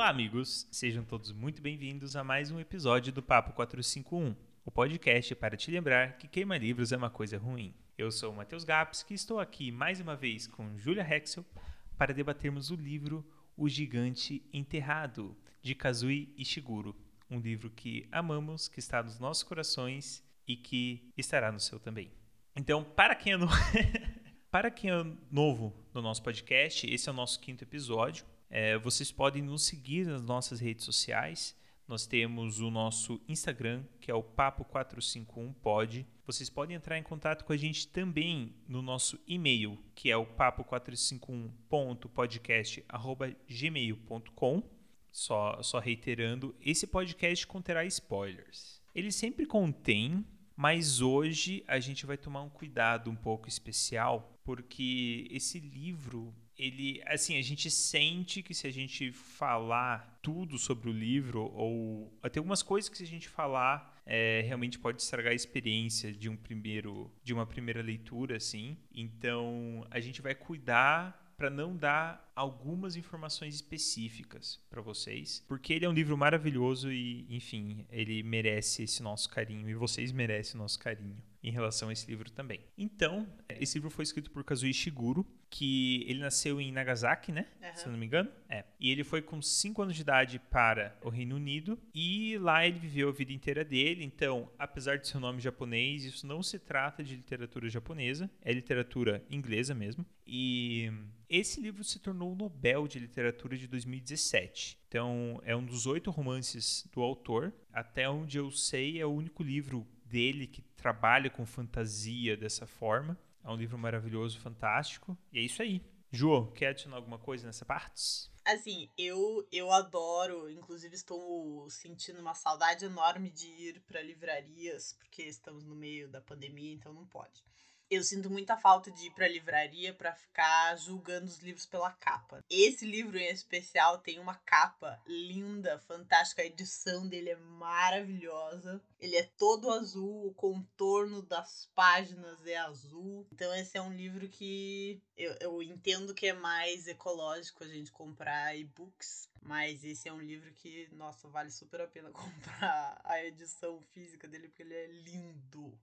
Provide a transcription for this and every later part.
Olá, amigos! Sejam todos muito bem-vindos a mais um episódio do Papo 451, o podcast para te lembrar que queimar livros é uma coisa ruim. Eu sou o Matheus Gaps e estou aqui mais uma vez com Julia Hexel para debatermos o livro O Gigante Enterrado, de Kazui Ishiguro. Um livro que amamos, que está nos nossos corações e que estará no seu também. Então, para quem é, no... para quem é novo no nosso podcast, esse é o nosso quinto episódio. É, vocês podem nos seguir nas nossas redes sociais. Nós temos o nosso Instagram, que é o Papo451pod. Vocês podem entrar em contato com a gente também no nosso e-mail, que é o papo451.podcast.gmail.com. Só, só reiterando, esse podcast conterá spoilers. Ele sempre contém, mas hoje a gente vai tomar um cuidado um pouco especial, porque esse livro ele, assim, a gente sente que se a gente falar tudo sobre o livro, ou até algumas coisas que se a gente falar, é, realmente pode estragar a experiência de um primeiro, de uma primeira leitura, assim. Então, a gente vai cuidar para não dar algumas informações específicas para vocês, porque ele é um livro maravilhoso e, enfim, ele merece esse nosso carinho e vocês merecem o nosso carinho em relação a esse livro também. Então, esse livro foi escrito por Kazuo Ishiguro, que ele nasceu em Nagasaki, né? Uhum. Se eu não me engano. É. E ele foi com 5 anos de idade para o Reino Unido e lá ele viveu a vida inteira dele. Então, apesar de seu nome japonês, isso não se trata de literatura japonesa, é literatura inglesa mesmo. E esse livro se tornou o Nobel de Literatura de 2017. Então, é um dos oito romances do autor. Até onde eu sei, é o único livro dele que trabalha com fantasia dessa forma. Um livro maravilhoso, fantástico. E é isso aí. Ju, quer adicionar alguma coisa nessa parte? Assim, eu eu adoro, inclusive estou sentindo uma saudade enorme de ir para livrarias, porque estamos no meio da pandemia, então não pode eu sinto muita falta de ir pra livraria para ficar julgando os livros pela capa. Esse livro em especial tem uma capa linda, fantástica. A edição dele é maravilhosa. Ele é todo azul, o contorno das páginas é azul. Então, esse é um livro que eu, eu entendo que é mais ecológico a gente comprar e-books. Mas esse é um livro que, nossa, vale super a pena comprar a edição física dele, porque ele é lindo.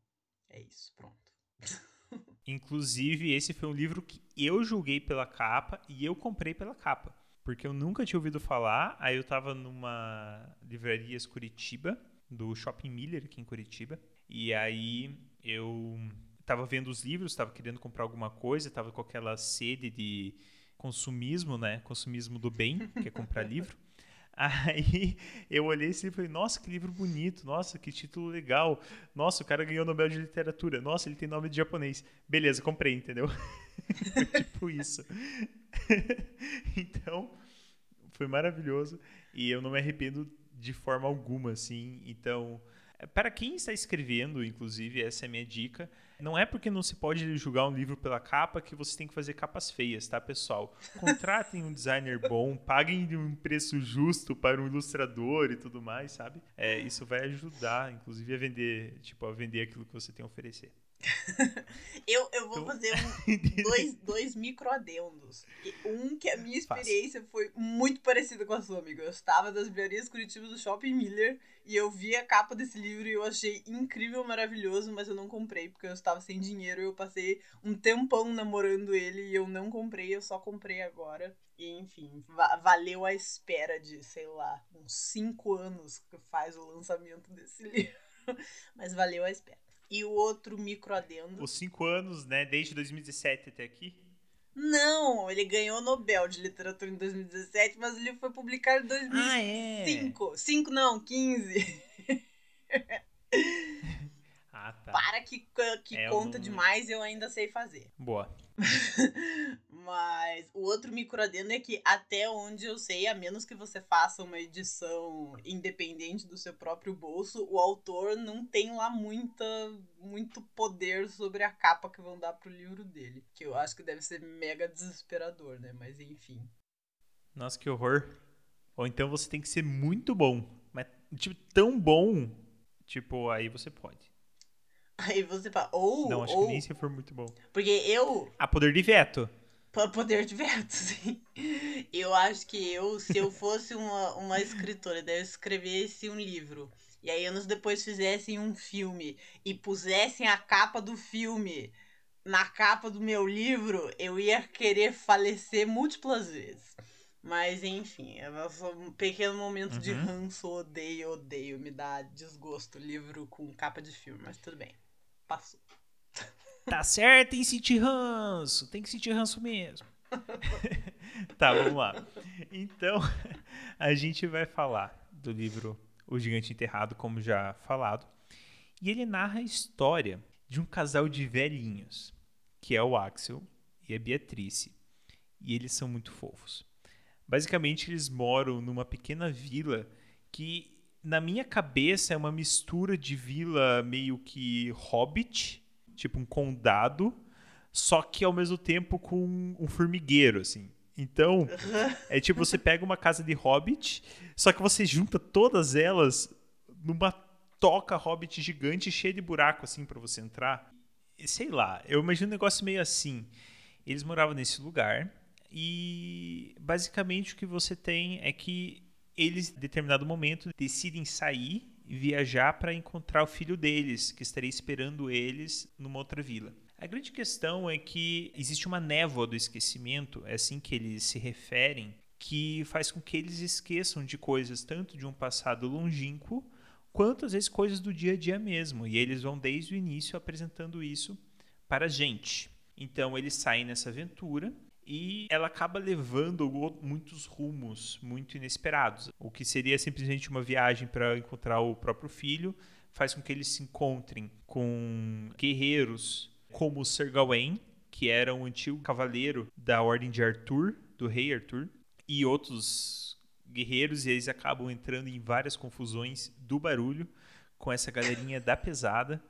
É isso, pronto. Inclusive, esse foi um livro que eu julguei pela capa e eu comprei pela capa. Porque eu nunca tinha ouvido falar. Aí eu tava numa livraria Curitiba, do Shopping Miller aqui em Curitiba. E aí eu tava vendo os livros, tava querendo comprar alguma coisa, tava com aquela sede de consumismo, né? Consumismo do bem, que é comprar livro. Aí eu olhei assim e falei, nossa, que livro bonito, nossa, que título legal. Nossa, o cara ganhou o Nobel de Literatura. Nossa, ele tem nome de japonês. Beleza, comprei, entendeu? tipo isso. então, foi maravilhoso e eu não me arrependo de forma alguma, assim. Então, para quem está escrevendo, inclusive, essa é a minha dica. Não é porque não se pode julgar um livro pela capa que você tem que fazer capas feias, tá, pessoal? Contratem um designer bom, paguem um preço justo para um ilustrador e tudo mais, sabe? É, isso vai ajudar, inclusive, a vender, tipo, a vender aquilo que você tem a oferecer. eu, eu vou então... fazer um, dois, dois microadendos. Um que a minha experiência foi muito parecida com a sua, amigo. Eu estava das livrarias Curitiba do Shopping Miller e eu vi a capa desse livro e eu achei incrível, maravilhoso, mas eu não comprei porque eu estava sem dinheiro e eu passei um tempão namorando ele e eu não comprei, eu só comprei agora. E enfim, va valeu a espera de, sei lá, uns cinco anos que faz o lançamento desse livro. mas valeu a espera. E o outro microadendo. Os cinco anos, né? Desde 2017 até aqui? Não, ele ganhou o Nobel de Literatura em 2017, mas o livro foi publicado em 2005. Ah, é? 5 não, 15. ah, tá. Para que, que é conta um... demais, eu ainda sei fazer. Boa. Mas o outro microadendo é que, até onde eu sei, a menos que você faça uma edição independente do seu próprio bolso, o autor não tem lá muita, muito poder sobre a capa que vão dar pro livro dele. Que eu acho que deve ser mega desesperador, né? Mas enfim. Nossa, que horror. Ou então você tem que ser muito bom. Mas, tipo, tão bom. Tipo, aí você pode. Aí você fala, ou. Não, acho ou... que nem se for muito bom. Porque eu. Ah, poder de veto. Poder de veto, sim. Eu acho que eu, se eu fosse uma, uma escritora, daí eu escrevesse um livro, e aí anos depois fizessem um filme e pusessem a capa do filme na capa do meu livro, eu ia querer falecer múltiplas vezes. Mas enfim, é um pequeno momento uhum. de ranço, odeio, odeio, me dá desgosto livro com capa de filme, mas tudo bem. Passou. Tá certo em sentir ranço, tem que sentir ranço mesmo. tá, vamos lá. Então, a gente vai falar do livro O Gigante Enterrado, como já falado. E ele narra a história de um casal de velhinhos, que é o Axel e a Beatrice. E eles são muito fofos. Basicamente, eles moram numa pequena vila que, na minha cabeça, é uma mistura de vila meio que hobbit, tipo um condado, só que ao mesmo tempo com um formigueiro, assim. Então, é tipo você pega uma casa de hobbit, só que você junta todas elas numa toca hobbit gigante cheia de buraco, assim, para você entrar. Sei lá, eu imagino um negócio meio assim. Eles moravam nesse lugar e basicamente o que você tem é que eles, em determinado momento, decidem sair viajar para encontrar o filho deles, que estaria esperando eles numa outra vila. A grande questão é que existe uma névoa do esquecimento, é assim que eles se referem, que faz com que eles esqueçam de coisas tanto de um passado longínquo, quanto às vezes coisas do dia a dia mesmo. E eles vão desde o início apresentando isso para a gente. Então eles saem nessa aventura e ela acaba levando muitos rumos muito inesperados. O que seria simplesmente uma viagem para encontrar o próprio filho faz com que eles se encontrem com guerreiros como Sir Gawain, que era um antigo cavaleiro da Ordem de Arthur, do rei Arthur, e outros guerreiros, e eles acabam entrando em várias confusões do barulho com essa galerinha da pesada.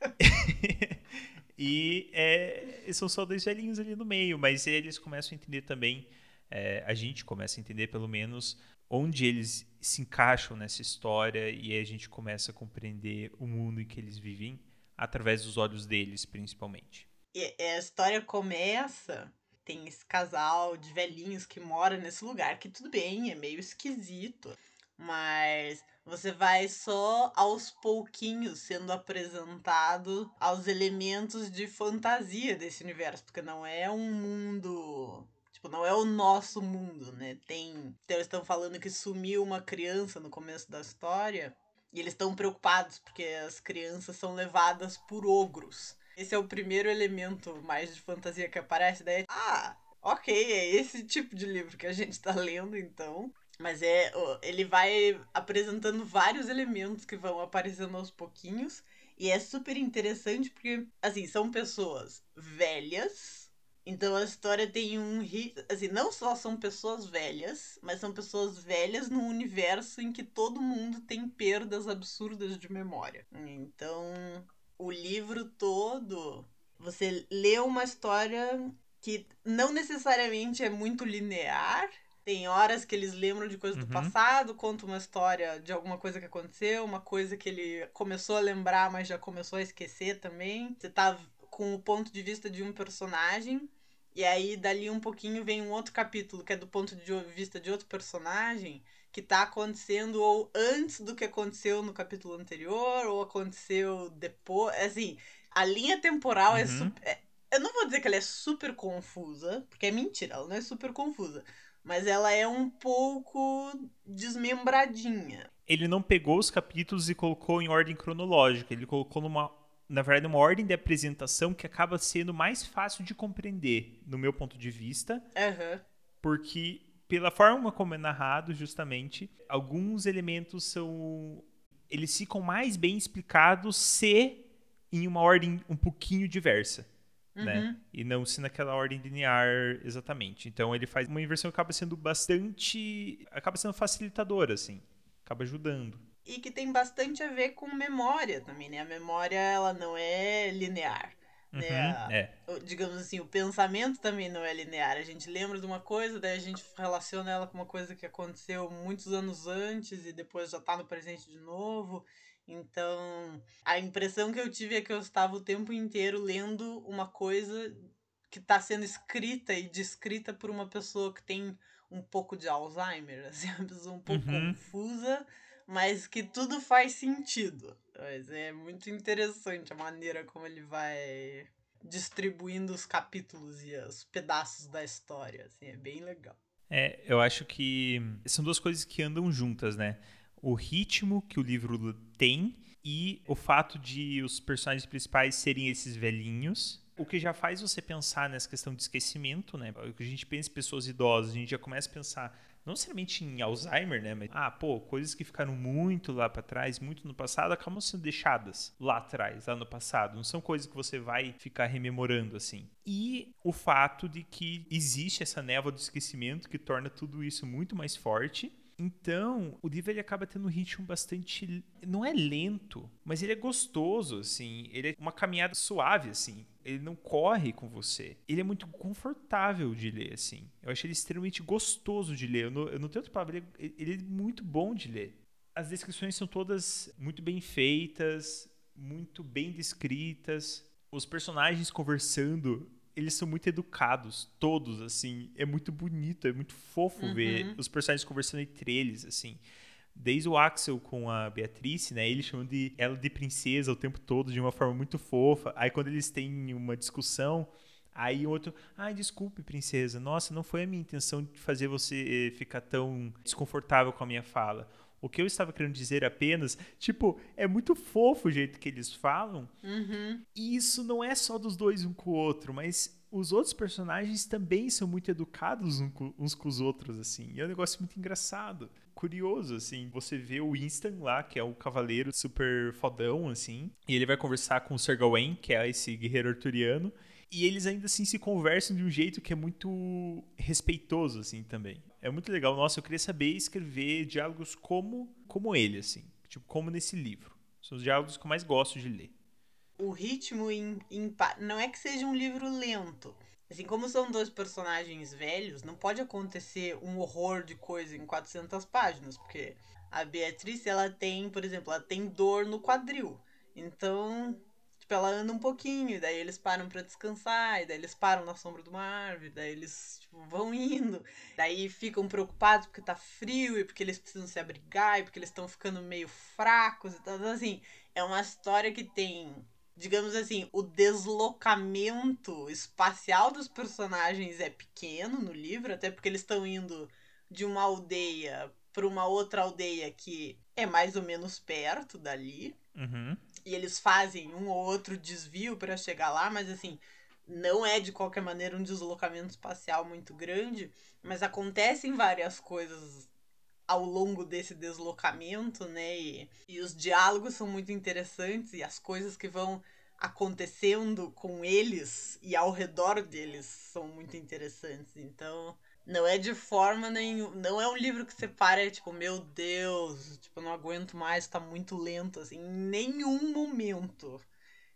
E é, são só dois velhinhos ali no meio, mas eles começam a entender também, é, a gente começa a entender pelo menos onde eles se encaixam nessa história e a gente começa a compreender o mundo em que eles vivem através dos olhos deles, principalmente. E a história começa, tem esse casal de velhinhos que mora nesse lugar, que tudo bem, é meio esquisito, mas você vai só aos pouquinhos sendo apresentado aos elementos de fantasia desse universo, porque não é um mundo Tipo, não é o nosso mundo, né? Tem. Então, eles estão falando que sumiu uma criança no começo da história. E eles estão preocupados porque as crianças são levadas por ogros. Esse é o primeiro elemento mais de fantasia que aparece. Daí, ah, ok, é esse tipo de livro que a gente tá lendo, então. Mas é. Ele vai apresentando vários elementos que vão aparecendo aos pouquinhos. E é super interessante porque, assim, são pessoas velhas. Então a história tem um. Assim, não só são pessoas velhas, mas são pessoas velhas num universo em que todo mundo tem perdas absurdas de memória. Então, o livro todo. Você lê uma história que não necessariamente é muito linear, tem horas que eles lembram de coisas uhum. do passado, conta uma história de alguma coisa que aconteceu, uma coisa que ele começou a lembrar, mas já começou a esquecer também. Você tá com o ponto de vista de um personagem, e aí dali um pouquinho vem um outro capítulo que é do ponto de vista de outro personagem que tá acontecendo ou antes do que aconteceu no capítulo anterior, ou aconteceu depois. Assim, a linha temporal é uhum. é super. Eu não vou dizer que ela é super confusa, porque é mentira, ela não é super confusa mas ela é um pouco desmembradinha. Ele não pegou os capítulos e colocou em ordem cronológica, ele colocou numa, na verdade, uma ordem de apresentação que acaba sendo mais fácil de compreender, no meu ponto de vista, uhum. porque pela forma como é narrado, justamente, alguns elementos são eles ficam mais bem explicados se em uma ordem um pouquinho diversa. Né? Uhum. Né? E não se naquela ordem linear exatamente. Então ele faz uma inversão que acaba sendo bastante. acaba sendo facilitadora, assim. Acaba ajudando. E que tem bastante a ver com memória também, né? A memória, ela não é linear. Né? Uhum, né? É. Digamos assim, o pensamento também não é linear. A gente lembra de uma coisa, daí a gente relaciona ela com uma coisa que aconteceu muitos anos antes e depois já tá no presente de novo. Então, a impressão que eu tive é que eu estava o tempo inteiro lendo uma coisa que está sendo escrita e descrita por uma pessoa que tem um pouco de Alzheimer, assim, uma pessoa um pouco uhum. confusa, mas que tudo faz sentido. Mas é muito interessante a maneira como ele vai distribuindo os capítulos e os pedaços da história, assim, é bem legal. É, eu acho que são duas coisas que andam juntas, né? O ritmo que o livro tem e o fato de os personagens principais serem esses velhinhos o que já faz você pensar nessa questão de esquecimento, né? O que a gente pensa em pessoas idosas, a gente já começa a pensar não necessariamente em Alzheimer, né? Mas, ah, pô, coisas que ficaram muito lá para trás, muito no passado, acabam sendo deixadas lá atrás, lá no passado. Não são coisas que você vai ficar rememorando assim. E o fato de que existe essa névoa do esquecimento que torna tudo isso muito mais forte então, o livro ele acaba tendo um ritmo bastante. Não é lento, mas ele é gostoso, assim. Ele é uma caminhada suave, assim. Ele não corre com você. Ele é muito confortável de ler, assim. Eu acho ele extremamente gostoso de ler. Eu não, eu não tenho outra palavra. Ele, ele é muito bom de ler. As descrições são todas muito bem feitas, muito bem descritas. Os personagens conversando eles são muito educados, todos, assim. É muito bonito, é muito fofo uhum. ver os personagens conversando entre eles, assim. Desde o Axel com a Beatriz, né? Eles chamam de ela de princesa o tempo todo, de uma forma muito fofa. Aí quando eles têm uma discussão, aí o outro, ai, desculpe, princesa. Nossa, não foi a minha intenção de fazer você eh, ficar tão desconfortável com a minha fala. O que eu estava querendo dizer apenas, tipo, é muito fofo o jeito que eles falam. Uhum. E isso não é só dos dois um com o outro, mas os outros personagens também são muito educados uns com os outros, assim. E é um negócio muito engraçado, curioso, assim. Você vê o Winston lá, que é o cavaleiro super fodão, assim. E ele vai conversar com o Sir Gawain, que é esse guerreiro arturiano. E eles ainda assim se conversam de um jeito que é muito respeitoso, assim, também. É muito legal. Nossa, eu queria saber escrever diálogos como, como ele, assim. Tipo, como nesse livro. São os diálogos que eu mais gosto de ler. O ritmo em, em, não é que seja um livro lento. Assim, como são dois personagens velhos, não pode acontecer um horror de coisa em 400 páginas, porque a Beatriz, ela tem, por exemplo, ela tem dor no quadril. Então, Tipo, ela anda um pouquinho, daí eles param para descansar, e daí eles param na sombra de uma árvore, daí eles vão indo, daí ficam preocupados porque tá frio e porque eles precisam se abrigar e porque eles estão ficando meio fracos e tal. Então, assim, é uma história que tem, digamos assim, o deslocamento espacial dos personagens é pequeno no livro, até porque eles estão indo de uma aldeia para uma outra aldeia que é mais ou menos perto dali. Uhum e eles fazem um ou outro desvio para chegar lá, mas assim, não é de qualquer maneira um deslocamento espacial muito grande, mas acontecem várias coisas ao longo desse deslocamento, né? E, e os diálogos são muito interessantes e as coisas que vão acontecendo com eles e ao redor deles são muito interessantes. Então, não é de forma nenhuma. Não é um livro que você para e tipo, meu Deus, tipo, não aguento mais, tá muito lento, assim. Em nenhum momento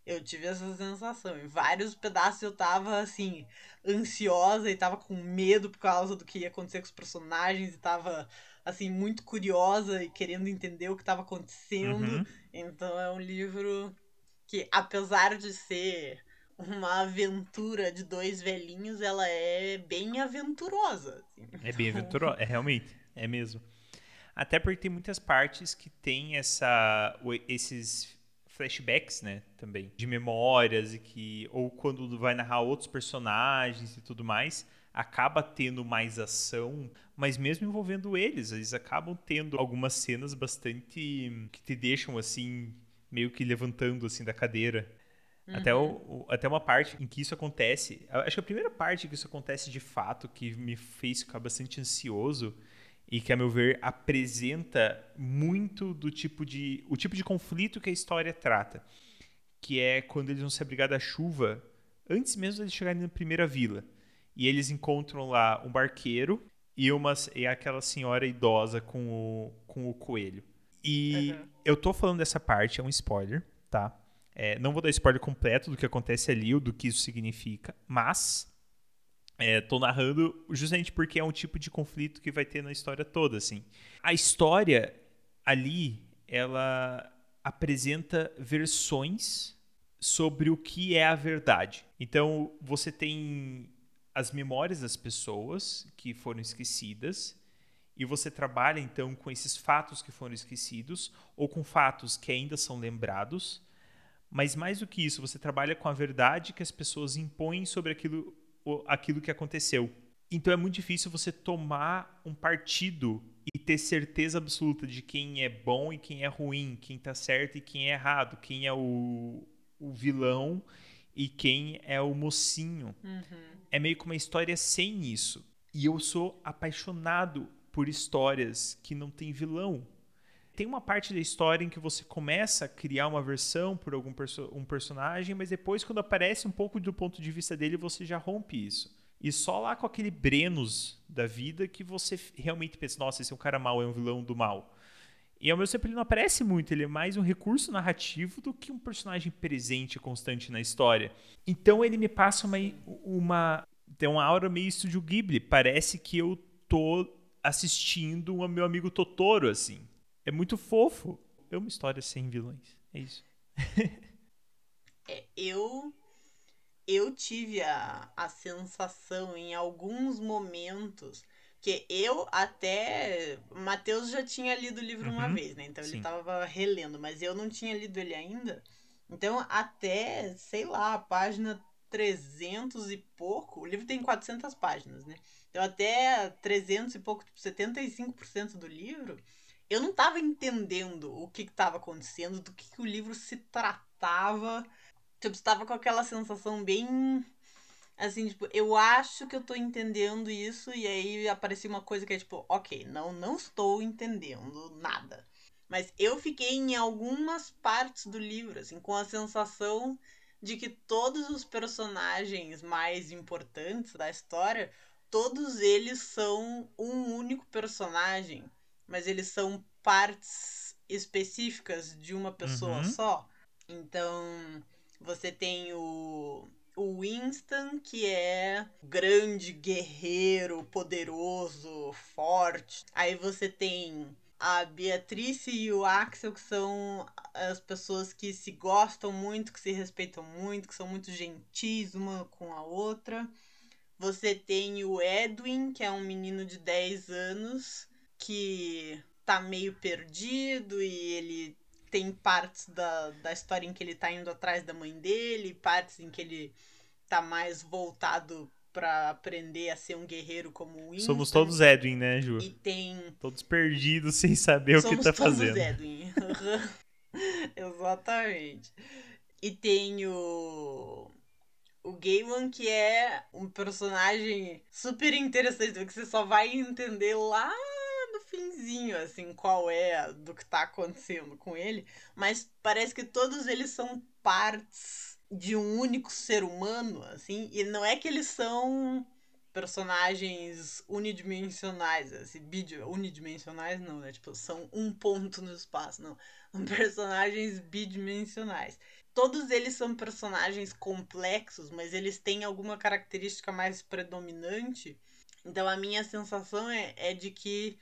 eu tive essa sensação. Em vários pedaços eu tava, assim, ansiosa e tava com medo por causa do que ia acontecer com os personagens e tava, assim, muito curiosa e querendo entender o que tava acontecendo. Uhum. Então é um livro que, apesar de ser uma aventura de dois velhinhos, ela é bem aventurosa. Assim. É bem aventurosa, é realmente, é mesmo. Até porque tem muitas partes que tem essa, esses flashbacks, né, também, de memórias e que ou quando vai narrar outros personagens e tudo mais, acaba tendo mais ação, mas mesmo envolvendo eles, eles acabam tendo algumas cenas bastante que te deixam assim meio que levantando assim da cadeira. Uhum. Até, o, o, até uma parte em que isso acontece. Acho que a primeira parte que isso acontece de fato, que me fez ficar bastante ansioso e que, a meu ver, apresenta muito do tipo de. o tipo de conflito que a história trata. Que é quando eles vão se abrigar da chuva, antes mesmo de eles chegarem na primeira vila. E eles encontram lá um barqueiro e, uma, e aquela senhora idosa com o, com o coelho. E uhum. eu tô falando dessa parte, é um spoiler, tá? É, não vou dar spoiler completo do que acontece ali ou do que isso significa, mas estou é, narrando justamente porque é um tipo de conflito que vai ter na história toda, assim. A história ali, ela apresenta versões sobre o que é a verdade. Então, você tem as memórias das pessoas que foram esquecidas e você trabalha então com esses fatos que foram esquecidos ou com fatos que ainda são lembrados. Mas mais do que isso, você trabalha com a verdade que as pessoas impõem sobre aquilo, aquilo que aconteceu. Então é muito difícil você tomar um partido e ter certeza absoluta de quem é bom e quem é ruim, quem está certo e quem é errado, quem é o, o vilão e quem é o mocinho. Uhum. É meio que uma história sem isso. E eu sou apaixonado por histórias que não tem vilão. Tem uma parte da história em que você começa a criar uma versão por algum perso um personagem, mas depois, quando aparece um pouco do ponto de vista dele, você já rompe isso. E só lá com aquele Brenos da vida que você realmente pensa: nossa, esse é um cara mau, é um vilão do mal. E ao mesmo tempo ele não aparece muito, ele é mais um recurso narrativo do que um personagem presente constante na história. Então ele me passa uma, uma tem uma aura meio estúdio Ghibli, parece que eu tô assistindo o meu amigo Totoro assim. É muito fofo. É uma história sem vilões. É isso. é, eu eu tive a, a sensação em alguns momentos que eu até. Matheus já tinha lido o livro uhum, uma vez, né? Então sim. ele tava relendo, mas eu não tinha lido ele ainda. Então, até, sei lá, a página 300 e pouco. O livro tem 400 páginas, né? Então, até 300 e pouco, tipo, 75% do livro, eu não tava entendendo o que, que tava acontecendo, do que, que o livro se tratava. Tipo, estava com aquela sensação bem Assim, tipo, eu acho que eu tô entendendo isso, e aí aparecia uma coisa que é tipo, ok, não, não estou entendendo nada. Mas eu fiquei em algumas partes do livro, assim, com a sensação de que todos os personagens mais importantes da história, todos eles são um único personagem, mas eles são partes específicas de uma pessoa uhum. só. Então, você tem o o Winston, que é grande, guerreiro, poderoso, forte. Aí você tem a Beatrice e o Axel, que são as pessoas que se gostam muito, que se respeitam muito, que são muito gentis uma com a outra. Você tem o Edwin, que é um menino de 10 anos, que tá meio perdido e ele tem partes da, da história em que ele tá indo atrás da mãe dele, partes em que ele tá mais voltado para aprender a ser um guerreiro como o Winston. Somos todos Edwin, né, Ju? E tem... Todos perdidos sem saber Somos o que tá fazendo. Somos todos Edwin. Exatamente. E tem o... O Gaiman, que é um personagem super interessante, que você só vai entender lá no finzinho, assim, qual é do que tá acontecendo com ele. Mas parece que todos eles são partes de um único ser humano, assim, e não é que eles são personagens unidimensionais, assim, bidio, unidimensionais não, né? Tipo, são um ponto no espaço, não. São personagens bidimensionais. Todos eles são personagens complexos, mas eles têm alguma característica mais predominante. Então a minha sensação é, é de que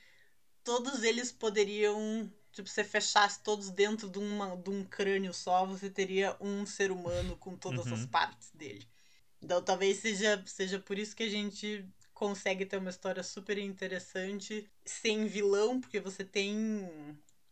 todos eles poderiam tipo, você fechasse todos dentro de, uma, de um crânio só, você teria um ser humano com todas uhum. as partes dele. Então talvez seja, seja por isso que a gente consegue ter uma história super interessante sem vilão, porque você tem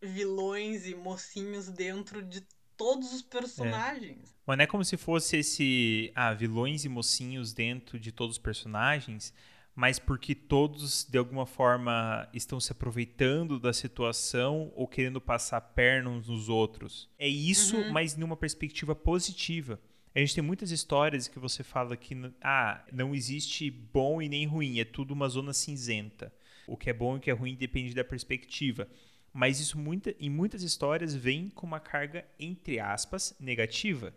vilões e mocinhos dentro de todos os personagens. É. Mas não é como se fosse esse ah, vilões e mocinhos dentro de todos os personagens, mas porque todos, de alguma forma, estão se aproveitando da situação ou querendo passar perna uns nos outros. É isso, uhum. mas numa perspectiva positiva. A gente tem muitas histórias que você fala que ah, não existe bom e nem ruim, é tudo uma zona cinzenta. O que é bom e o que é ruim depende da perspectiva. Mas isso muita, em muitas histórias vem com uma carga, entre aspas, negativa.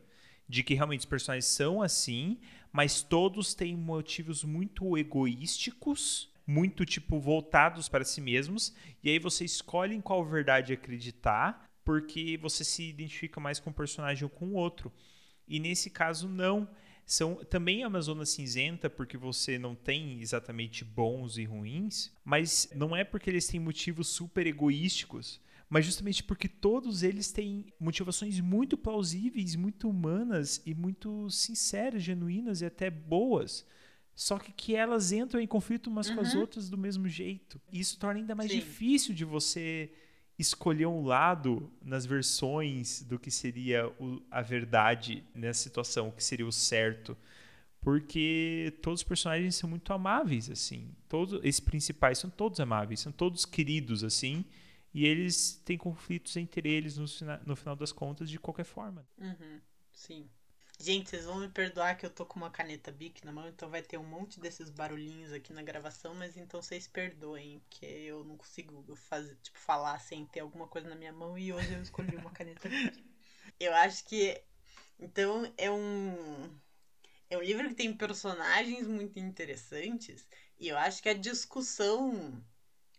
De que realmente os personagens são assim, mas todos têm motivos muito egoísticos, muito tipo voltados para si mesmos, e aí você escolhe em qual verdade acreditar, porque você se identifica mais com um personagem ou com o outro. E nesse caso não, são também é uma zona cinzenta porque você não tem exatamente bons e ruins, mas não é porque eles têm motivos super egoísticos, mas justamente porque todos eles têm motivações muito plausíveis, muito humanas e muito sinceras, genuínas e até boas. Só que, que elas entram em conflito umas uhum. com as uhum. outras do mesmo jeito. E isso torna ainda mais Sim. difícil de você escolher um lado nas versões do que seria o, a verdade nessa situação, o que seria o certo. Porque todos os personagens são muito amáveis, assim. Todos esses principais são todos amáveis, são todos queridos, assim. E eles têm conflitos entre eles no, no final das contas, de qualquer forma. Uhum, sim. Gente, vocês vão me perdoar que eu tô com uma caneta Bic na mão, então vai ter um monte desses barulhinhos aqui na gravação, mas então vocês perdoem, porque eu não consigo fazer, tipo, falar sem ter alguma coisa na minha mão e hoje eu escolhi uma caneta Bic. Eu acho que então é um é um livro que tem personagens muito interessantes e eu acho que a discussão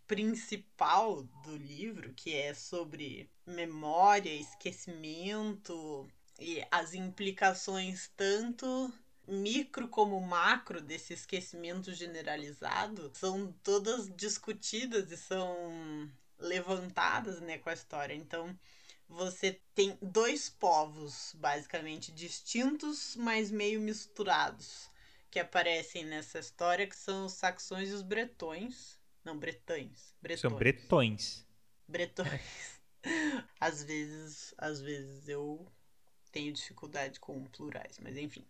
principal do livro, que é sobre memória, esquecimento, e as implicações tanto micro como macro desse esquecimento generalizado são todas discutidas e são levantadas né, com a história. Então, você tem dois povos basicamente distintos, mas meio misturados, que aparecem nessa história, que são os saxões e os bretões. Não, bretões. bretões. São bretões. Bretões. às vezes, às vezes eu tenho dificuldade com plurais, mas enfim.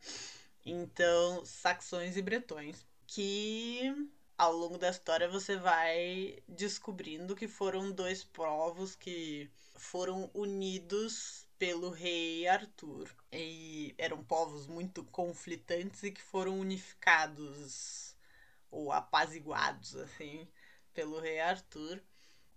Então, saxões e bretões, que ao longo da história você vai descobrindo que foram dois povos que foram unidos pelo rei Arthur. E eram povos muito conflitantes e que foram unificados ou apaziguados assim pelo rei Arthur.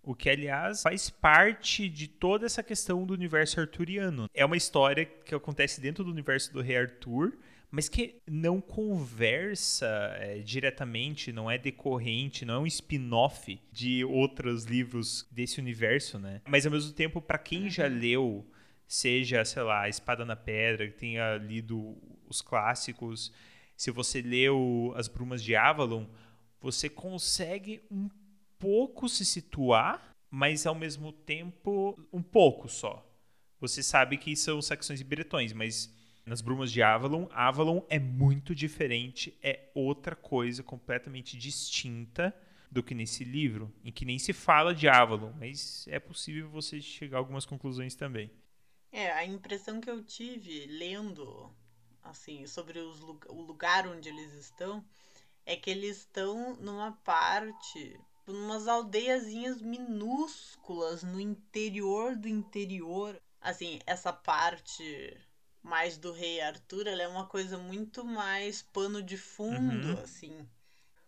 O que, aliás, faz parte de toda essa questão do universo arturiano. É uma história que acontece dentro do universo do Rei Arthur, mas que não conversa é, diretamente, não é decorrente, não é um spin-off de outros livros desse universo, né? Mas ao mesmo tempo, para quem já uhum. leu, seja, sei lá, Espada na Pedra, que tenha lido os clássicos, se você leu As Brumas de Avalon, você consegue um pouco se situar, mas ao mesmo tempo um pouco só. Você sabe que são saxões e bretões, mas nas Brumas de Avalon, Avalon é muito diferente, é outra coisa completamente distinta do que nesse livro, em que nem se fala de Avalon, mas é possível você chegar a algumas conclusões também. É, a impressão que eu tive lendo assim sobre os, o lugar onde eles estão é que eles estão numa parte tipo, numas aldeiazinhas minúsculas no interior do interior. Assim, essa parte mais do rei Arthur, ela é uma coisa muito mais pano de fundo, uhum. assim.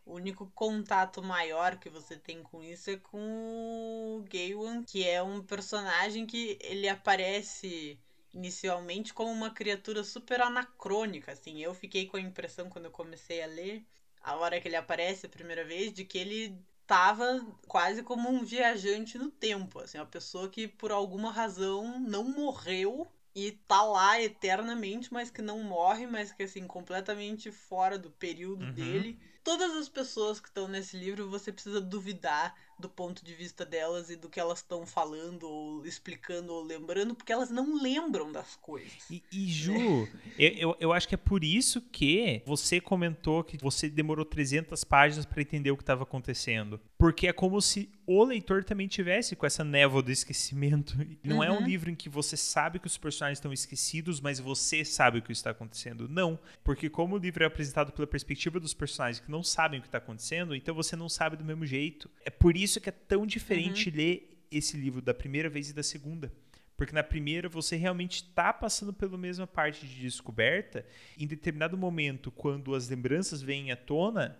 O único contato maior que você tem com isso é com o Gaywan, que é um personagem que ele aparece inicialmente como uma criatura super anacrônica, assim. Eu fiquei com a impressão quando eu comecei a ler, a hora que ele aparece a primeira vez, de que ele tava quase como um viajante no tempo, assim, uma pessoa que por alguma razão não morreu e tá lá eternamente, mas que não morre, mas que assim completamente fora do período uhum. dele. Todas as pessoas que estão nesse livro, você precisa duvidar do ponto de vista delas e do que elas estão falando, ou explicando, ou lembrando, porque elas não lembram das coisas. E, e Ju, eu, eu, eu, acho que é por isso que você comentou que você demorou 300 páginas para entender o que estava acontecendo. Porque é como se o leitor também tivesse com essa névoa do esquecimento. Não uhum. é um uhum. livro em que você sabe que os personagens estão esquecidos, mas você sabe o que está acontecendo. Não. Porque como o livro é apresentado pela perspectiva dos personagens que não sabem o que está acontecendo, então você não sabe do mesmo jeito. É por isso isso que é tão diferente uhum. ler esse livro da primeira vez e da segunda. Porque na primeira você realmente está passando pela mesma parte de descoberta. Em determinado momento, quando as lembranças vêm à tona,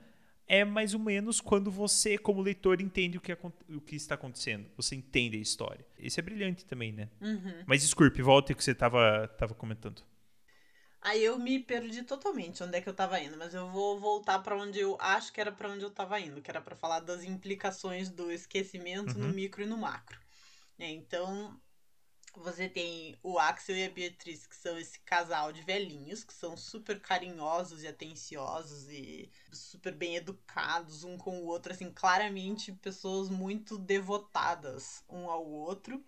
é mais ou menos quando você, como leitor, entende o que, o que está acontecendo. Você entende a história. Isso é brilhante também, né? Uhum. Mas desculpe, volte o que você estava tava comentando. Aí eu me perdi totalmente onde é que eu tava indo, mas eu vou voltar para onde eu acho que era para onde eu tava indo, que era para falar das implicações do esquecimento uhum. no micro e no macro. É, então, Você tem o Axel e a Beatriz, que são esse casal de velhinhos, que são super carinhosos e atenciosos e super bem educados um com o outro, assim, claramente pessoas muito devotadas um ao outro.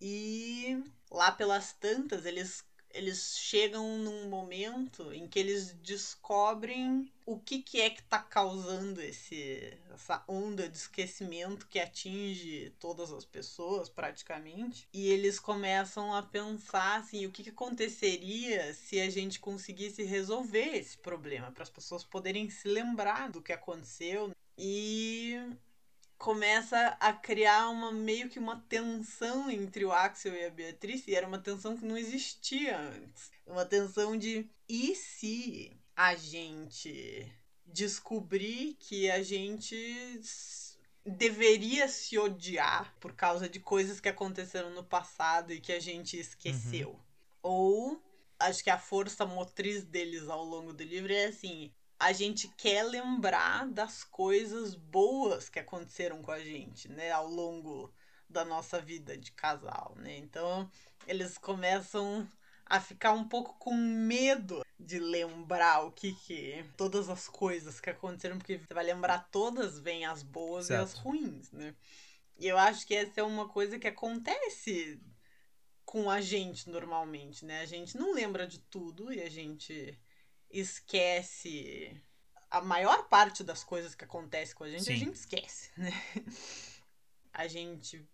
E lá pelas tantas, eles eles chegam num momento em que eles descobrem o que, que é que está causando esse, essa onda de esquecimento que atinge todas as pessoas praticamente. E eles começam a pensar assim, o que, que aconteceria se a gente conseguisse resolver esse problema, para as pessoas poderem se lembrar do que aconteceu. E começa a criar uma meio que uma tensão entre o Axel e a Beatriz, e era uma tensão que não existia antes. Uma tensão de e se a gente descobrir que a gente deveria se odiar por causa de coisas que aconteceram no passado e que a gente esqueceu. Uhum. Ou acho que a força motriz deles ao longo do livro é assim: a gente quer lembrar das coisas boas que aconteceram com a gente, né, ao longo da nossa vida de casal, né? Então, eles começam a ficar um pouco com medo de lembrar o que que todas as coisas que aconteceram, porque você vai lembrar todas, vem as boas Exato. e as ruins, né? E eu acho que essa é uma coisa que acontece com a gente normalmente, né? A gente não lembra de tudo e a gente esquece a maior parte das coisas que acontece com a gente, Sim. a gente esquece, né? A gente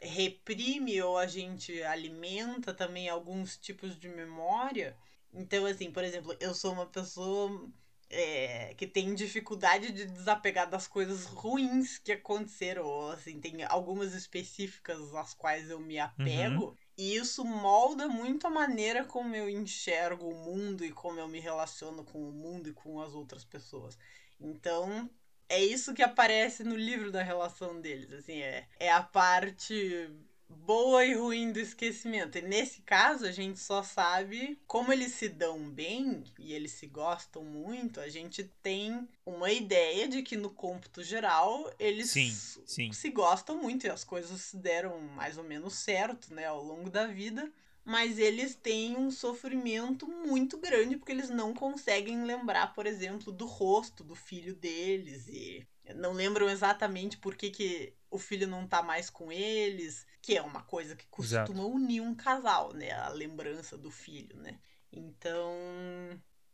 reprime ou a gente alimenta também alguns tipos de memória. Então, assim, por exemplo, eu sou uma pessoa é, que tem dificuldade de desapegar das coisas ruins que aconteceram. Ou, assim, tem algumas específicas às quais eu me apego. Uhum. E isso molda muito a maneira como eu enxergo o mundo e como eu me relaciono com o mundo e com as outras pessoas. Então, é isso que aparece no livro da relação deles, assim, é, é a parte boa e ruim do esquecimento. E nesse caso, a gente só sabe como eles se dão bem e eles se gostam muito. A gente tem uma ideia de que no cômputo geral eles sim, sim. se gostam muito e as coisas se deram mais ou menos certo, né, ao longo da vida. Mas eles têm um sofrimento muito grande porque eles não conseguem lembrar, por exemplo, do rosto do filho deles e não lembram exatamente por que, que o filho não tá mais com eles, que é uma coisa que costuma Exato. unir um casal, né? A lembrança do filho, né? Então,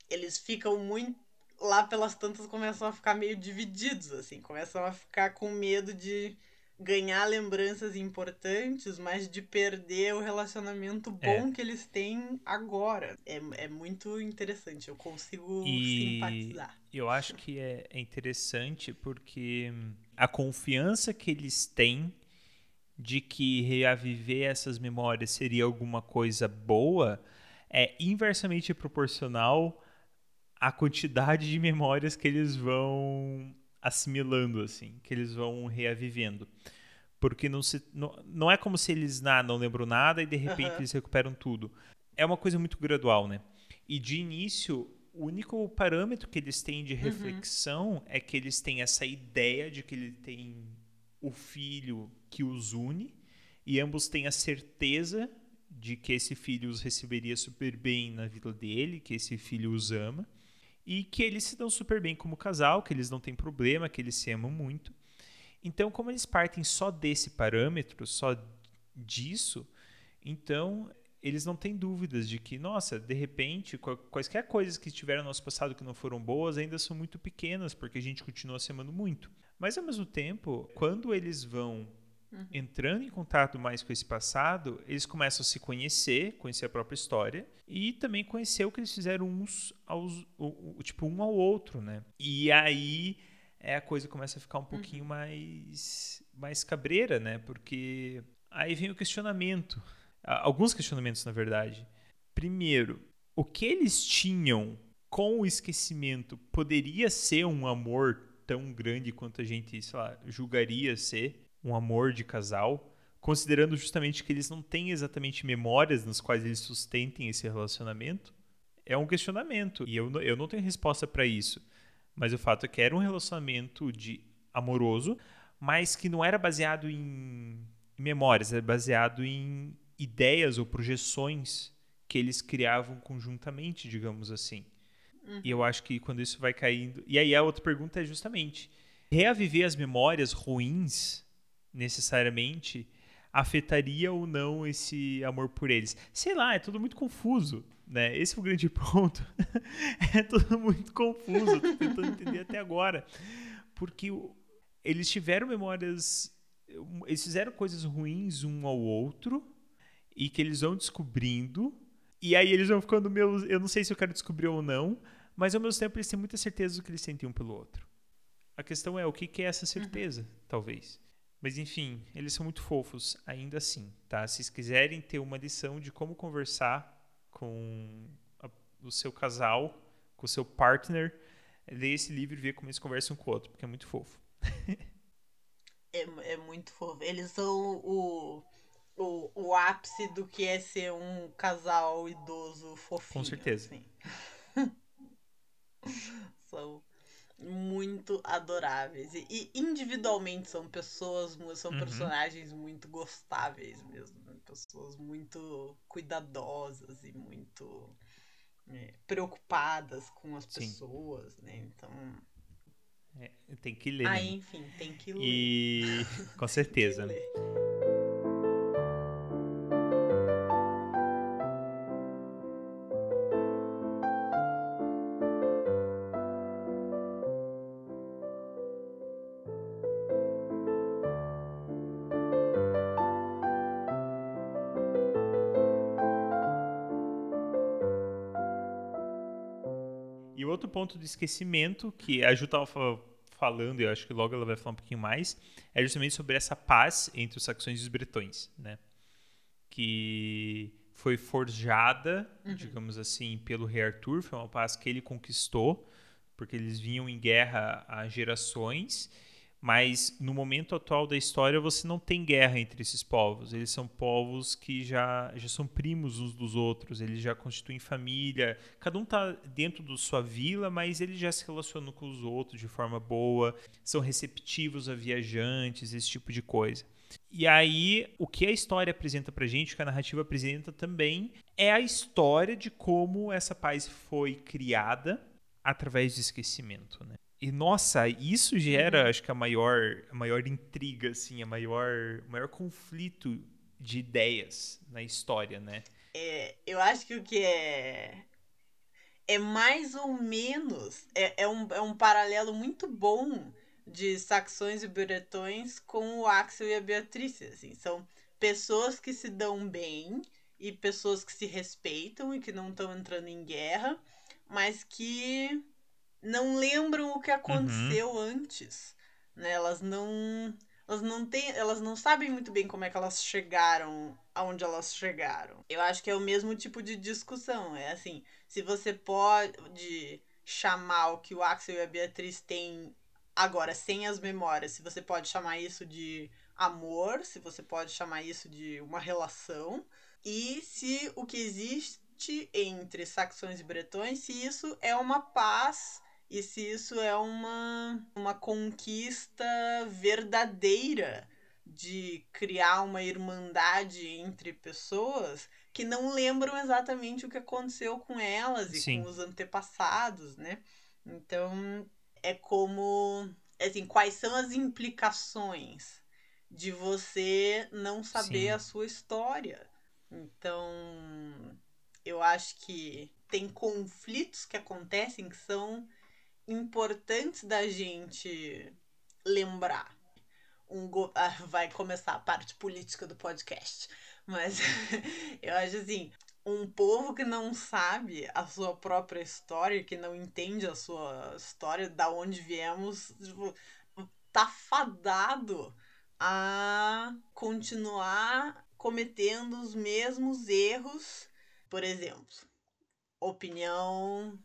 eles ficam muito. Lá pelas tantas começam a ficar meio divididos, assim, começam a ficar com medo de ganhar lembranças importantes, mas de perder o relacionamento bom é. que eles têm agora. É, é muito interessante, eu consigo e simpatizar. Eu acho que é, é interessante porque a confiança que eles têm de que reaviver essas memórias seria alguma coisa boa é inversamente proporcional à quantidade de memórias que eles vão assimilando, assim, que eles vão reavivendo. Porque não, se, não, não é como se eles ah, não lembram nada e de repente uhum. eles recuperam tudo. É uma coisa muito gradual, né? E de início, o único parâmetro que eles têm de uhum. reflexão uhum. é que eles têm essa ideia de que ele tem o filho que os une e ambos têm a certeza de que esse filho os receberia super bem na vida dele, que esse filho os ama e que eles se dão super bem como casal, que eles não têm problema, que eles se amam muito. Então, como eles partem só desse parâmetro, só disso, então eles não têm dúvidas de que, nossa, de repente, quaisquer coisas que tiveram no nosso passado que não foram boas ainda são muito pequenas, porque a gente continua se amando muito. Mas, ao mesmo tempo, quando eles vão uhum. entrando em contato mais com esse passado, eles começam a se conhecer, conhecer a própria história e também conhecer o que eles fizeram uns aos, tipo um ao outro, né? E aí é a coisa começa a ficar um pouquinho uhum. mais mais cabreira, né? Porque aí vem o questionamento, alguns questionamentos na verdade. Primeiro, o que eles tinham com o esquecimento poderia ser um amor tão grande quanto a gente, sei lá, julgaria ser um amor de casal, considerando justamente que eles não têm exatamente memórias nas quais eles sustentem esse relacionamento? É um questionamento e eu, eu não tenho resposta para isso. Mas o fato é que era um relacionamento de amoroso, mas que não era baseado em memórias, era baseado em ideias ou projeções que eles criavam conjuntamente, digamos assim. Uhum. E eu acho que quando isso vai caindo. E aí a outra pergunta é justamente: reaviver as memórias ruins, necessariamente, afetaria ou não esse amor por eles? Sei lá, é tudo muito confuso. Né? Esse é o grande ponto. é tudo muito confuso. Tô tentando entender até agora. Porque eles tiveram memórias. Eles fizeram coisas ruins um ao outro e que eles vão descobrindo. E aí eles vão ficando meus. Eu não sei se eu quero descobrir ou não, mas ao mesmo tempo eles têm muita certeza do que eles sentem um pelo outro. A questão é o que, é essa certeza, uhum. talvez. Mas enfim, eles são muito fofos, ainda assim, tá? Se vocês quiserem ter uma lição de como conversar com a, o seu casal, com o seu partner, lê esse livro e vê como eles conversam com o outro, porque é muito fofo. é, é muito fofo. Eles são o, o, o ápice do que é ser um casal idoso fofinho. Com certeza. Assim. são muito adoráveis. E, e, individualmente são pessoas, são uhum. personagens muito gostáveis mesmo. Né? Pessoas muito cuidadosas e muito é, preocupadas com as Sim. pessoas, né? Então. É, tem que ler. Ah, né? enfim, tem que ler. E com certeza. Ponto do esquecimento, que a Ju estava falando, e eu acho que logo ela vai falar um pouquinho mais, é justamente sobre essa paz entre os saxões e os bretões, né? Que foi forjada, uhum. digamos assim, pelo rei Arthur, foi uma paz que ele conquistou, porque eles vinham em guerra há gerações mas no momento atual da história você não tem guerra entre esses povos. Eles são povos que já, já são primos uns dos outros, eles já constituem família. Cada um está dentro da sua vila, mas eles já se relacionam com os outros de forma boa, são receptivos a viajantes, esse tipo de coisa. E aí, o que a história apresenta pra gente, o que a narrativa apresenta também, é a história de como essa paz foi criada através do esquecimento, né? E nossa, isso gera, uhum. acho que a maior, a maior intriga, assim, a maior, o maior conflito de ideias na história, né? É, eu acho que o que é é mais ou menos é, é, um, é um paralelo muito bom de saxões e bretões com o Axel e a Beatriz, assim, são pessoas que se dão bem e pessoas que se respeitam e que não estão entrando em guerra, mas que não lembram o que aconteceu uhum. antes. Né? Elas não. Elas não têm. Elas não sabem muito bem como é que elas chegaram aonde elas chegaram. Eu acho que é o mesmo tipo de discussão. É assim, se você pode chamar o que o Axel e a Beatriz têm agora sem as memórias, se você pode chamar isso de amor, se você pode chamar isso de uma relação, e se o que existe entre saxões e bretões, se isso é uma paz e se isso é uma, uma conquista verdadeira de criar uma irmandade entre pessoas que não lembram exatamente o que aconteceu com elas e Sim. com os antepassados, né? Então, é como assim, quais são as implicações de você não saber Sim. a sua história. Então, eu acho que tem conflitos que acontecem que são importantes da gente lembrar. Um go... ah, vai começar a parte política do podcast. Mas eu acho assim, um povo que não sabe a sua própria história, que não entende a sua história, da onde viemos, tipo, tá fadado a continuar cometendo os mesmos erros. Por exemplo, opinião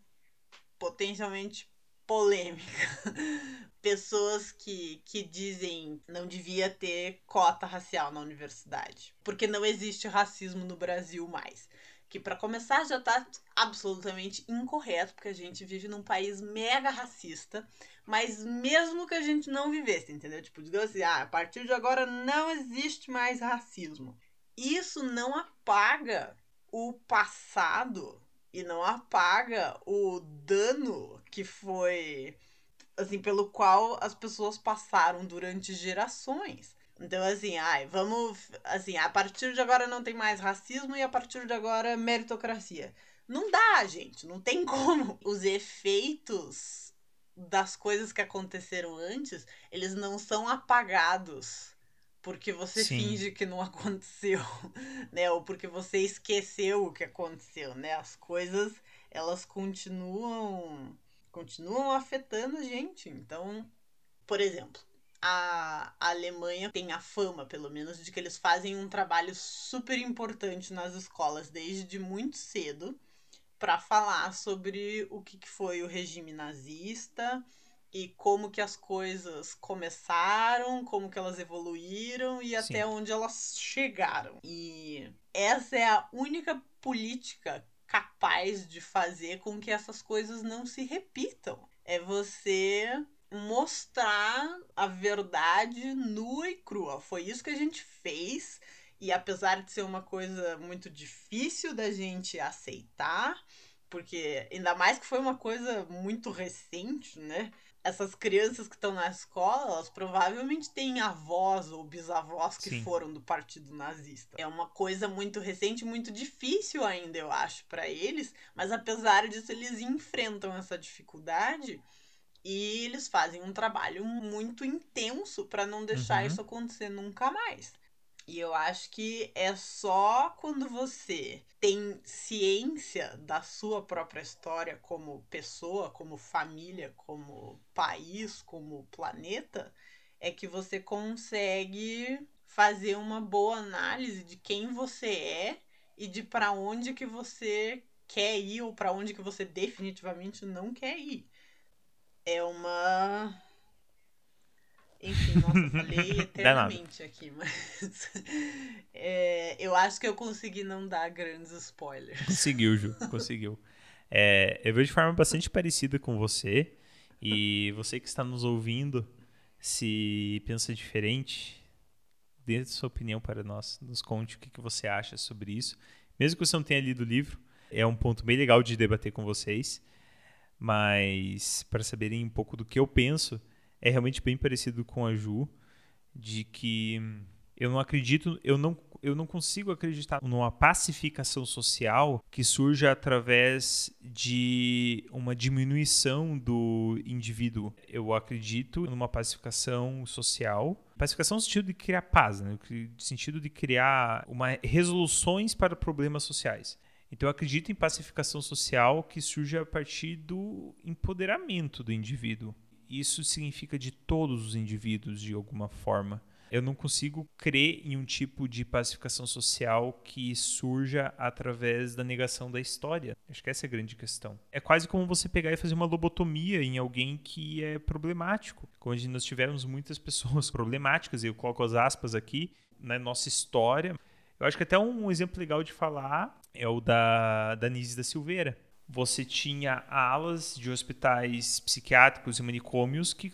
potencialmente polêmica. Pessoas que, que dizem não devia ter cota racial na universidade, porque não existe racismo no Brasil mais. Que para começar já tá absolutamente incorreto, porque a gente vive num país mega racista, mas mesmo que a gente não vivesse, entendeu? Tipo, digamos assim, ah, a partir de agora não existe mais racismo. isso não apaga o passado e não apaga o dano que foi assim pelo qual as pessoas passaram durante gerações. Então assim, ai, vamos assim, a partir de agora não tem mais racismo e a partir de agora meritocracia. Não dá, gente, não tem como. Os efeitos das coisas que aconteceram antes, eles não são apagados porque você Sim. finge que não aconteceu, né? Ou porque você esqueceu o que aconteceu, né? As coisas, elas continuam continuam afetando a gente. Então, por exemplo, a, Alemanha tem a fama, pelo menos, de que eles fazem um trabalho super importante nas escolas desde muito cedo para falar sobre o que, que foi o regime nazista, e como que as coisas começaram, como que elas evoluíram e Sim. até onde elas chegaram. E essa é a única política capaz de fazer com que essas coisas não se repitam. É você mostrar a verdade nua e crua. Foi isso que a gente fez. E apesar de ser uma coisa muito difícil da gente aceitar, porque ainda mais que foi uma coisa muito recente, né? Essas crianças que estão na escola, elas provavelmente têm avós ou bisavós que Sim. foram do partido nazista. É uma coisa muito recente, muito difícil ainda, eu acho, para eles, mas apesar disso, eles enfrentam essa dificuldade e eles fazem um trabalho muito intenso para não deixar uhum. isso acontecer nunca mais. E eu acho que é só quando você tem ciência da sua própria história como pessoa, como família, como país, como planeta, é que você consegue fazer uma boa análise de quem você é e de para onde que você quer ir ou para onde que você definitivamente não quer ir. É uma enfim, nossa, falei eternamente aqui, mas. É, eu acho que eu consegui não dar grandes spoilers. Conseguiu, Ju, conseguiu. É, eu vejo de forma bastante parecida com você. E você que está nos ouvindo, se pensa diferente, dê sua opinião para nós. Nos conte o que, que você acha sobre isso. Mesmo que você não tenha lido o livro, é um ponto bem legal de debater com vocês. Mas para saberem um pouco do que eu penso, é realmente bem parecido com a Ju, de que eu não acredito, eu não, eu não consigo acreditar numa pacificação social que surja através de uma diminuição do indivíduo. Eu acredito numa pacificação social. Pacificação no sentido de criar paz, né? no sentido de criar uma, resoluções para problemas sociais. Então eu acredito em pacificação social que surge a partir do empoderamento do indivíduo isso significa de todos os indivíduos de alguma forma. Eu não consigo crer em um tipo de pacificação social que surja através da negação da história. Acho que essa é a grande questão. É quase como você pegar e fazer uma lobotomia em alguém que é problemático. Onde nós tivemos muitas pessoas problemáticas, e eu coloco as aspas aqui, na nossa história. Eu acho que até um exemplo legal de falar é o da, da Nise da Silveira você tinha alas de hospitais psiquiátricos e manicômios que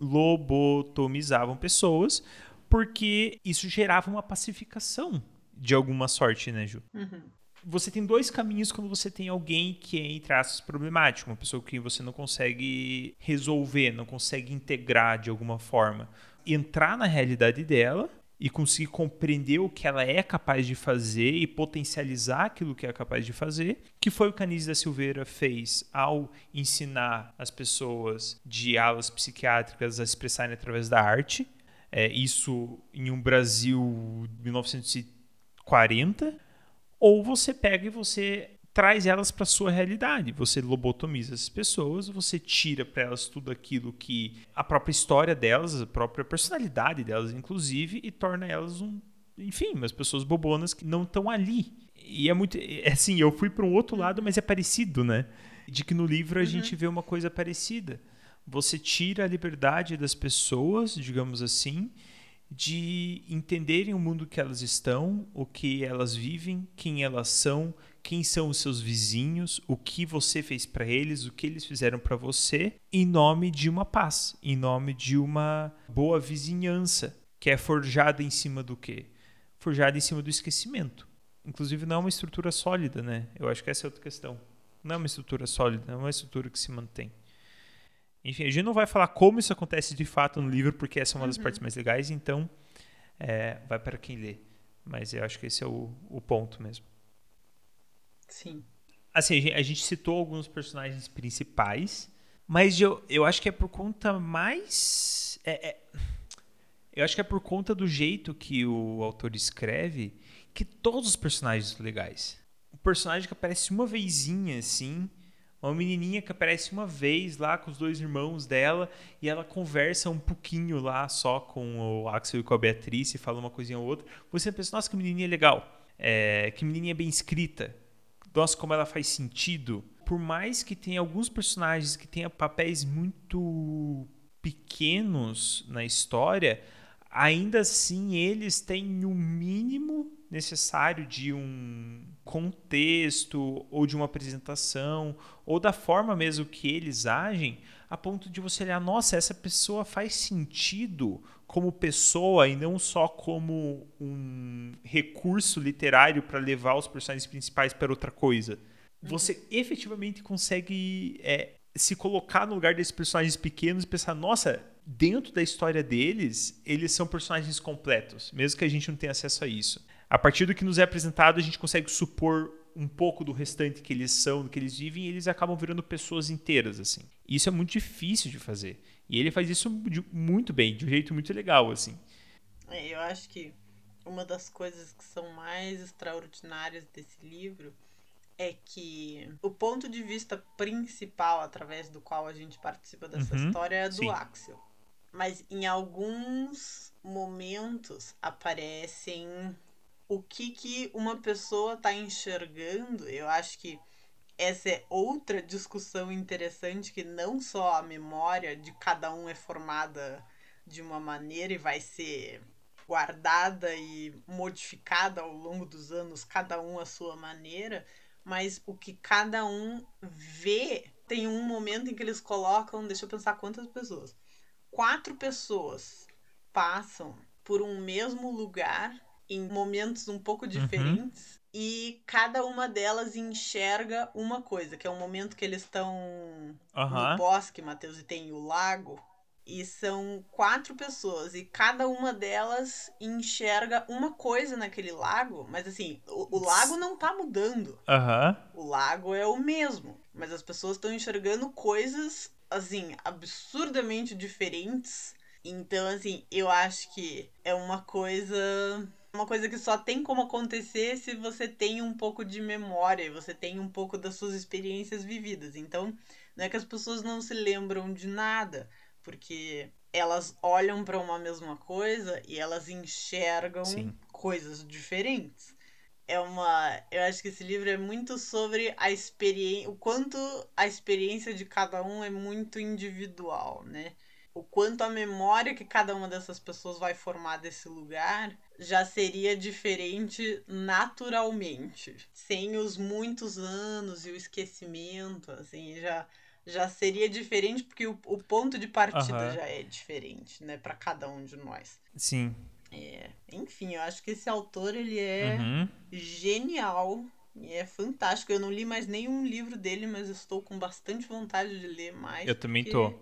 lobotomizavam pessoas porque isso gerava uma pacificação de alguma sorte, né, Ju? Uhum. Você tem dois caminhos quando você tem alguém que é, entre aspas, problemático, uma pessoa que você não consegue resolver, não consegue integrar de alguma forma. Entrar na realidade dela e conseguir compreender o que ela é capaz de fazer e potencializar aquilo que é capaz de fazer, que foi o que a Anísio da Silveira fez ao ensinar as pessoas de alas psiquiátricas a expressarem através da arte. É, isso em um Brasil 1940. Ou você pega e você traz elas para sua realidade. Você lobotomiza essas pessoas, você tira para elas tudo aquilo que a própria história delas, a própria personalidade delas, inclusive, e torna elas um, enfim, umas pessoas bobonas que não estão ali. E é muito, é assim, eu fui para um outro lado, mas é parecido, né? De que no livro a uhum. gente vê uma coisa parecida. Você tira a liberdade das pessoas, digamos assim, de entenderem o mundo que elas estão, o que elas vivem, quem elas são, quem são os seus vizinhos, o que você fez para eles, o que eles fizeram para você, em nome de uma paz, em nome de uma boa vizinhança, que é forjada em cima do quê? forjada em cima do esquecimento. Inclusive, não é uma estrutura sólida, né? Eu acho que essa é outra questão. Não é uma estrutura sólida, não é uma estrutura que se mantém. Enfim, a gente não vai falar como isso acontece de fato no livro, porque essa é uma das uhum. partes mais legais, então é, vai para quem lê. Mas eu acho que esse é o, o ponto mesmo. Sim. Assim, a gente citou alguns personagens principais, mas eu, eu acho que é por conta mais. É, é, eu acho que é por conta do jeito que o autor escreve que todos os personagens são legais. O personagem que aparece uma vezinha assim, uma menininha que aparece uma vez lá com os dois irmãos dela e ela conversa um pouquinho lá só com o Axel e com a Beatriz e fala uma coisinha ou outra. Você pensa, nossa, que menininha legal. É, que menininha bem escrita. Nossa, como ela faz sentido. Por mais que tenha alguns personagens que tenham papéis muito pequenos na história, ainda assim eles têm o mínimo necessário de um contexto ou de uma apresentação ou da forma mesmo que eles agem, a ponto de você olhar, nossa, essa pessoa faz sentido como pessoa e não só como um recurso literário para levar os personagens principais para outra coisa. Você efetivamente consegue é, se colocar no lugar desses personagens pequenos e pensar, nossa, dentro da história deles, eles são personagens completos, mesmo que a gente não tenha acesso a isso a partir do que nos é apresentado, a gente consegue supor um pouco do restante que eles são, do que eles vivem, e eles acabam virando pessoas inteiras, assim. Isso é muito difícil de fazer. E ele faz isso muito bem, de um jeito muito legal, assim. É, eu acho que uma das coisas que são mais extraordinárias desse livro é que o ponto de vista principal através do qual a gente participa dessa uhum, história é do sim. Axel. Mas em alguns momentos aparecem o que, que uma pessoa está enxergando, eu acho que essa é outra discussão interessante que não só a memória de cada um é formada de uma maneira e vai ser guardada e modificada ao longo dos anos, cada um à sua maneira, mas o que cada um vê. Tem um momento em que eles colocam, deixa eu pensar quantas pessoas. Quatro pessoas passam por um mesmo lugar em momentos um pouco uhum. diferentes. Uhum. E cada uma delas enxerga uma coisa, que é um momento que eles estão uhum. no bosque, Matheus, e tem o lago. E são quatro pessoas, e cada uma delas enxerga uma coisa naquele lago, mas assim, o, o lago não tá mudando. Uhum. O lago é o mesmo. Mas as pessoas estão enxergando coisas, assim, absurdamente diferentes. Então, assim, eu acho que é uma coisa uma coisa que só tem como acontecer se você tem um pouco de memória você tem um pouco das suas experiências vividas. Então, não é que as pessoas não se lembram de nada, porque elas olham para uma mesma coisa e elas enxergam Sim. coisas diferentes. É uma, eu acho que esse livro é muito sobre a experiência, o quanto a experiência de cada um é muito individual, né? o quanto a memória que cada uma dessas pessoas vai formar desse lugar já seria diferente naturalmente, sem os muitos anos e o esquecimento, assim, já já seria diferente porque o, o ponto de partida uhum. já é diferente, né, para cada um de nós. Sim. É, enfim, eu acho que esse autor ele é uhum. genial e é fantástico. Eu não li mais nenhum livro dele, mas estou com bastante vontade de ler mais. Eu também tô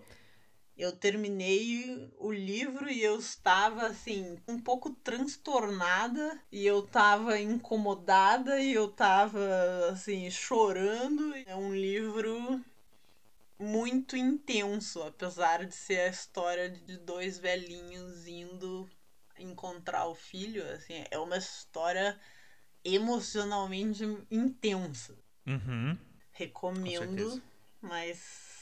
eu terminei o livro e eu estava assim um pouco transtornada e eu estava incomodada e eu estava assim chorando. É um livro muito intenso, apesar de ser a história de dois velhinhos indo encontrar o filho, assim, é uma história emocionalmente intensa. Uhum. Recomendo, mas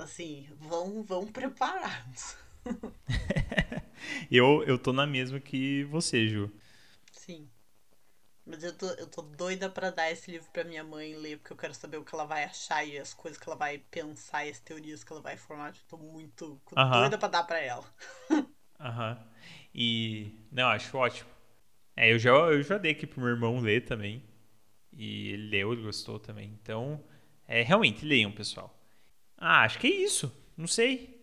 assim, vão, vão preparados. eu, eu tô na mesma que você, Ju. Sim. Mas eu tô, eu tô doida para dar esse livro pra minha mãe ler, porque eu quero saber o que ela vai achar e as coisas que ela vai pensar e as teorias que ela vai formar. Eu tô muito uh -huh. doida pra dar pra ela. Aham. uh -huh. E. Não, acho ótimo. É, eu já, eu já dei aqui pro meu irmão ler também. E ele leu, ele gostou também. Então, é, realmente, leiam, pessoal. Ah, acho que é isso. Não sei.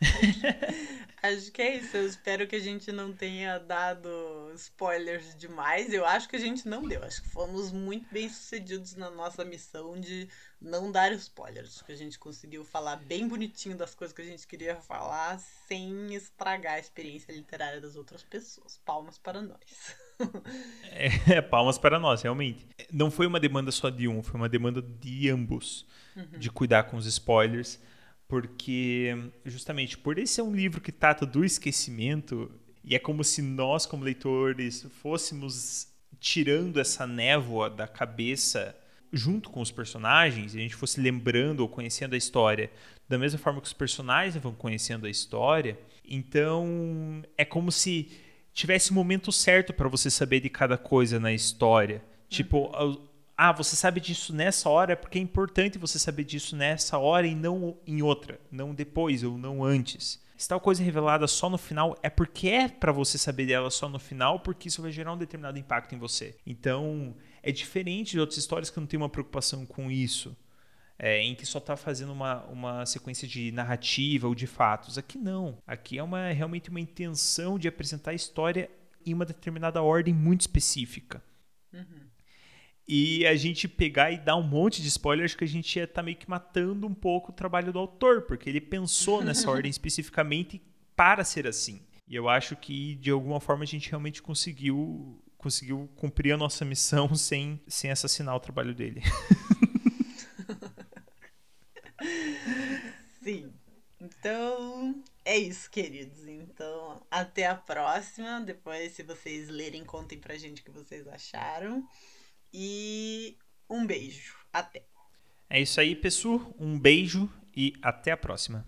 acho que é isso. Eu espero que a gente não tenha dado spoilers demais. Eu acho que a gente não deu. Acho que fomos muito bem sucedidos na nossa missão de não dar spoilers. Acho que a gente conseguiu falar bem bonitinho das coisas que a gente queria falar sem estragar a experiência literária das outras pessoas. Palmas para nós. é, palmas para nós, realmente. Não foi uma demanda só de um, foi uma demanda de ambos. Uhum. De cuidar com os spoilers porque justamente por esse ser um livro que trata do esquecimento e é como se nós como leitores fôssemos tirando essa névoa da cabeça junto com os personagens, e a gente fosse lembrando ou conhecendo a história da mesma forma que os personagens vão conhecendo a história. Então, é como se tivesse o momento certo para você saber de cada coisa na história. Tipo, uhum ah, você sabe disso nessa hora porque é importante você saber disso nessa hora e não em outra, não depois ou não antes. Se tal coisa é revelada só no final, é porque é para você saber dela só no final, porque isso vai gerar um determinado impacto em você. Então, é diferente de outras histórias que não tem uma preocupação com isso. É, em que só está fazendo uma, uma sequência de narrativa ou de fatos. Aqui não. Aqui é uma, realmente uma intenção de apresentar a história em uma determinada ordem muito específica. Uhum e a gente pegar e dar um monte de spoilers que a gente ia estar tá meio que matando um pouco o trabalho do autor, porque ele pensou nessa ordem especificamente para ser assim. E eu acho que de alguma forma a gente realmente conseguiu conseguiu cumprir a nossa missão sem, sem assassinar o trabalho dele. Sim. Então, é isso, queridos. Então, até a próxima. Depois, se vocês lerem, contem pra gente o que vocês acharam. E um beijo. Até. É isso aí, pessoal. Um beijo e até a próxima.